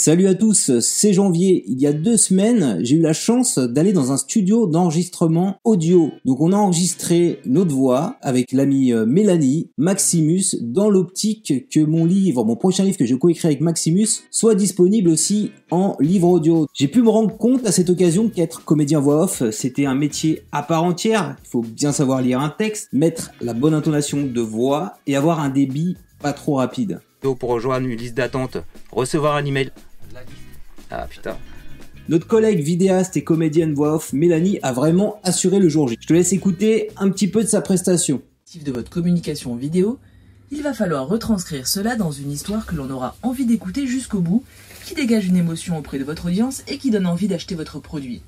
Salut à tous, c'est Janvier. Il y a deux semaines, j'ai eu la chance d'aller dans un studio d'enregistrement audio. Donc on a enregistré notre voix avec l'ami euh, Mélanie, Maximus, dans l'optique que mon livre, mon prochain livre que je coécris avec Maximus, soit disponible aussi en livre audio. J'ai pu me rendre compte à cette occasion qu'être comédien voix off, c'était un métier à part entière. Il faut bien savoir lire un texte, mettre la bonne intonation de voix et avoir un débit pas trop rapide. Pour rejoindre une liste d'attente, recevoir un email. Ah putain. Notre collègue vidéaste et comédienne voix off Mélanie a vraiment assuré le jour J. Je te laisse écouter un petit peu de sa prestation. de votre communication vidéo, il va falloir retranscrire cela dans une histoire que l'on aura envie d'écouter jusqu'au bout, qui dégage une émotion auprès de votre audience et qui donne envie d'acheter votre produit.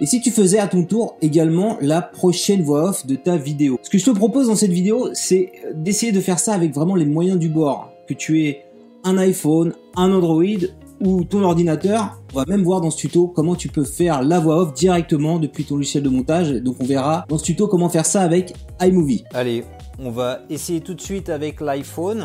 Et si tu faisais à ton tour également la prochaine voix off de ta vidéo? Ce que je te propose dans cette vidéo, c'est d'essayer de faire ça avec vraiment les moyens du bord. Que tu aies un iPhone, un Android ou ton ordinateur. On va même voir dans ce tuto comment tu peux faire la voix off directement depuis ton logiciel de montage. Donc on verra dans ce tuto comment faire ça avec iMovie. Allez, on va essayer tout de suite avec l'iPhone.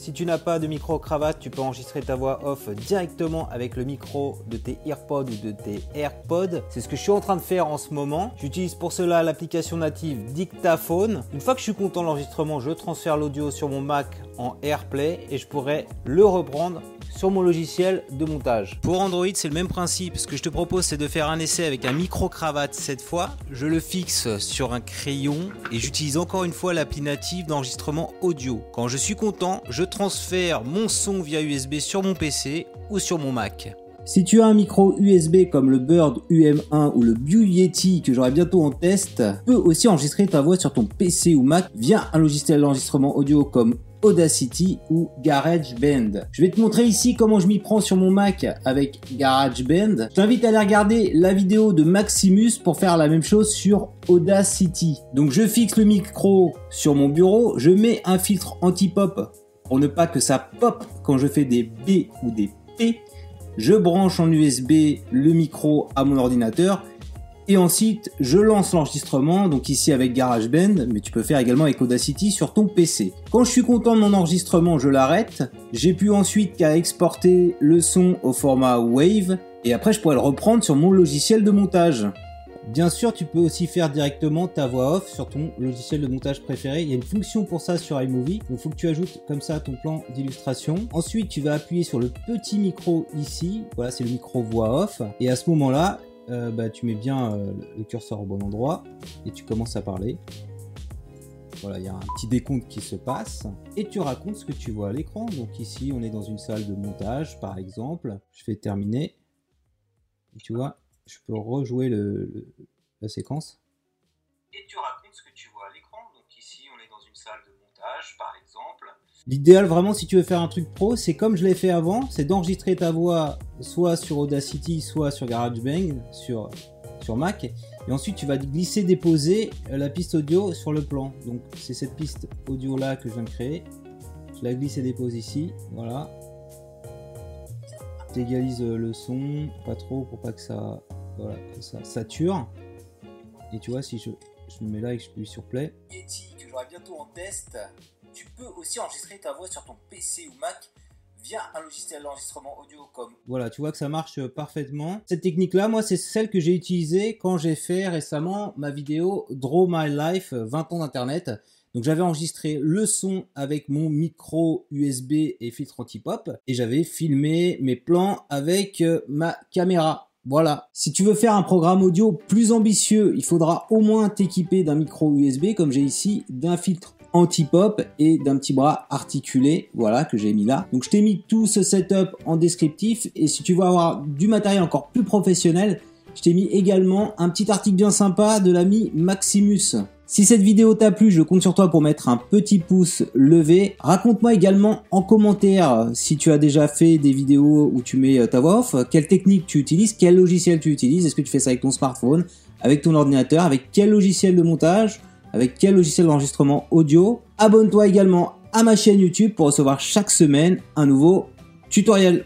Si tu n'as pas de micro-cravate, tu peux enregistrer ta voix off directement avec le micro de tes AirPods ou de tes AirPods. C'est ce que je suis en train de faire en ce moment. J'utilise pour cela l'application native Dictaphone. Une fois que je suis content de l'enregistrement, je transfère l'audio sur mon Mac en AirPlay et je pourrai le reprendre sur mon logiciel de montage. Pour Android, c'est le même principe. Ce que je te propose, c'est de faire un essai avec un micro-cravate cette fois. Je le fixe sur un crayon et j'utilise encore une fois l'appli native d'enregistrement audio. Quand je suis content, je transfère mon son via USB sur mon PC ou sur mon Mac. Si tu as un micro USB comme le Bird UM1 ou le Yeti que j'aurai bientôt en test, tu peux aussi enregistrer ta voix sur ton PC ou Mac via un logiciel d'enregistrement audio comme Audacity ou GarageBand. Je vais te montrer ici comment je m'y prends sur mon Mac avec GarageBand. Je t'invite à aller regarder la vidéo de Maximus pour faire la même chose sur Audacity. Donc je fixe le micro sur mon bureau, je mets un filtre anti-pop pour ne pas que ça pop quand je fais des B ou des P. Je branche en USB le micro à mon ordinateur et ensuite, je lance l'enregistrement, donc ici avec GarageBand, mais tu peux faire également avec Audacity sur ton PC. Quand je suis content de mon enregistrement, je l'arrête. J'ai pu ensuite qu'à exporter le son au format WAVE, et après je pourrais le reprendre sur mon logiciel de montage. Bien sûr, tu peux aussi faire directement ta voix off sur ton logiciel de montage préféré. Il y a une fonction pour ça sur iMovie. Il faut que tu ajoutes comme ça ton plan d'illustration. Ensuite, tu vas appuyer sur le petit micro ici. Voilà, c'est le micro voix off. Et à ce moment-là, euh, bah, tu mets bien euh, le curseur au bon endroit et tu commences à parler. Voilà, il y a un petit décompte qui se passe et tu racontes ce que tu vois à l'écran. Donc ici, on est dans une salle de montage, par exemple. Je fais terminer. Et tu vois, je peux rejouer la séquence. Et tu racontes ce que tu vois à l'écran. Donc ici, on est dans une salle de montage, par exemple. L'idéal vraiment si tu veux faire un truc pro, c'est comme je l'ai fait avant, c'est d'enregistrer ta voix soit sur Audacity, soit sur GarageBand, sur, sur Mac, et ensuite tu vas glisser déposer la piste audio sur le plan. Donc c'est cette piste audio là que je viens de créer. Je la glisse et dépose ici, voilà. J'égalise le son, pas trop pour pas que ça, voilà, ça sature. Et tu vois si je, je me mets là et je appuie sur play. Yeti que j'aurai bientôt en test tu peux aussi enregistrer ta voix sur ton PC ou Mac via un logiciel d'enregistrement audio comme... Voilà, tu vois que ça marche euh, parfaitement. Cette technique-là, moi, c'est celle que j'ai utilisée quand j'ai fait récemment ma vidéo Draw My Life 20 euh, ans d'Internet. Donc j'avais enregistré le son avec mon micro USB et filtre anti-pop et j'avais filmé mes plans avec euh, ma caméra. Voilà. Si tu veux faire un programme audio plus ambitieux, il faudra au moins t'équiper d'un micro USB comme j'ai ici, d'un filtre anti-pop et d'un petit bras articulé, voilà, que j'ai mis là. Donc je t'ai mis tout ce setup en descriptif et si tu veux avoir du matériel encore plus professionnel, je t'ai mis également un petit article bien sympa de l'ami Maximus. Si cette vidéo t'a plu, je compte sur toi pour mettre un petit pouce levé. Raconte-moi également en commentaire si tu as déjà fait des vidéos où tu mets ta voix off, quelle technique tu utilises, quel logiciel tu utilises, est-ce que tu fais ça avec ton smartphone, avec ton ordinateur, avec quel logiciel de montage? Avec quel logiciel d'enregistrement audio? Abonne-toi également à ma chaîne YouTube pour recevoir chaque semaine un nouveau tutoriel.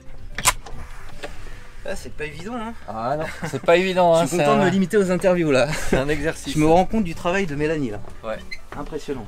Ah, c'est pas évident, hein Ah non, c'est pas évident. Hein, Je suis content de me limiter aux interviews là. C'est un exercice. Je me rends compte du travail de Mélanie là. Ouais. Impressionnant.